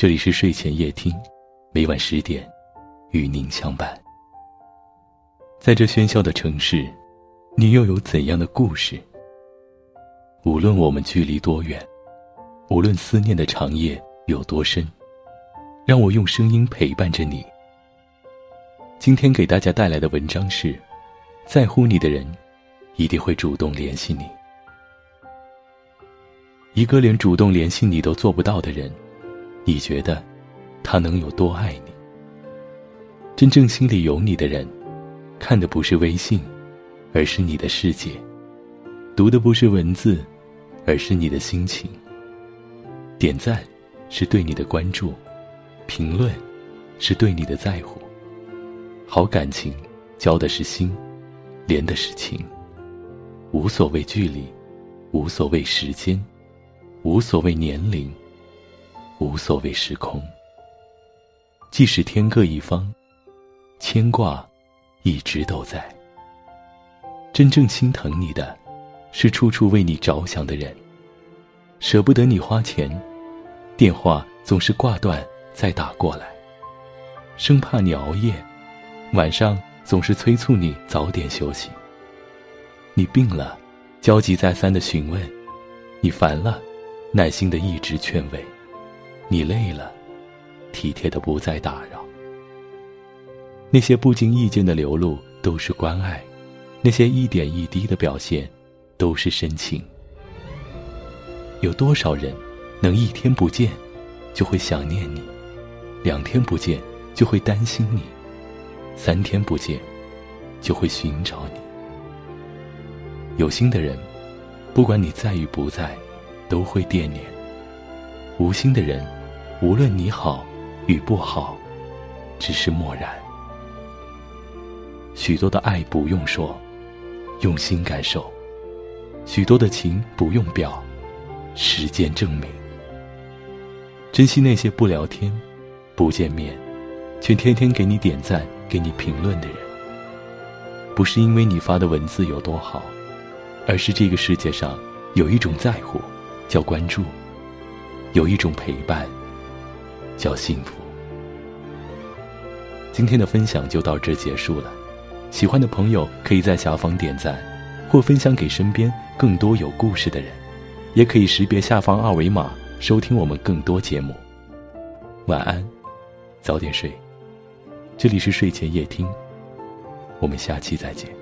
这里是睡前夜听，每晚十点，与您相伴。在这喧嚣的城市，你又有怎样的故事？无论我们距离多远，无论思念的长夜有多深，让我用声音陪伴着你。今天给大家带来的文章是：在乎你的人，一定会主动联系你。一个连主动联系你都做不到的人，你觉得他能有多爱你？真正心里有你的人。看的不是微信，而是你的世界；读的不是文字，而是你的心情。点赞是对你的关注，评论是对你的在乎。好感情交的是心，连的是情。无所谓距离，无所谓时间，无所谓年龄，无所谓时空。即使天各一方，牵挂。一直都在。真正心疼你的，是处处为你着想的人。舍不得你花钱，电话总是挂断再打过来，生怕你熬夜，晚上总是催促你早点休息。你病了，焦急再三的询问；你烦了，耐心的一直劝慰；你累了，体贴的不再打扰。那些不经意间的流露都是关爱，那些一点一滴的表现都是深情。有多少人能一天不见就会想念你，两天不见就会担心你，三天不见就会寻找你？有心的人，不管你在与不在，都会惦念；无心的人，无论你好与不好，只是漠然。许多的爱不用说，用心感受；许多的情不用表，时间证明。珍惜那些不聊天、不见面，却天天给你点赞、给你评论的人。不是因为你发的文字有多好，而是这个世界上有一种在乎，叫关注；有一种陪伴，叫幸福。今天的分享就到这结束了。喜欢的朋友可以在下方点赞，或分享给身边更多有故事的人，也可以识别下方二维码收听我们更多节目。晚安，早点睡。这里是睡前夜听，我们下期再见。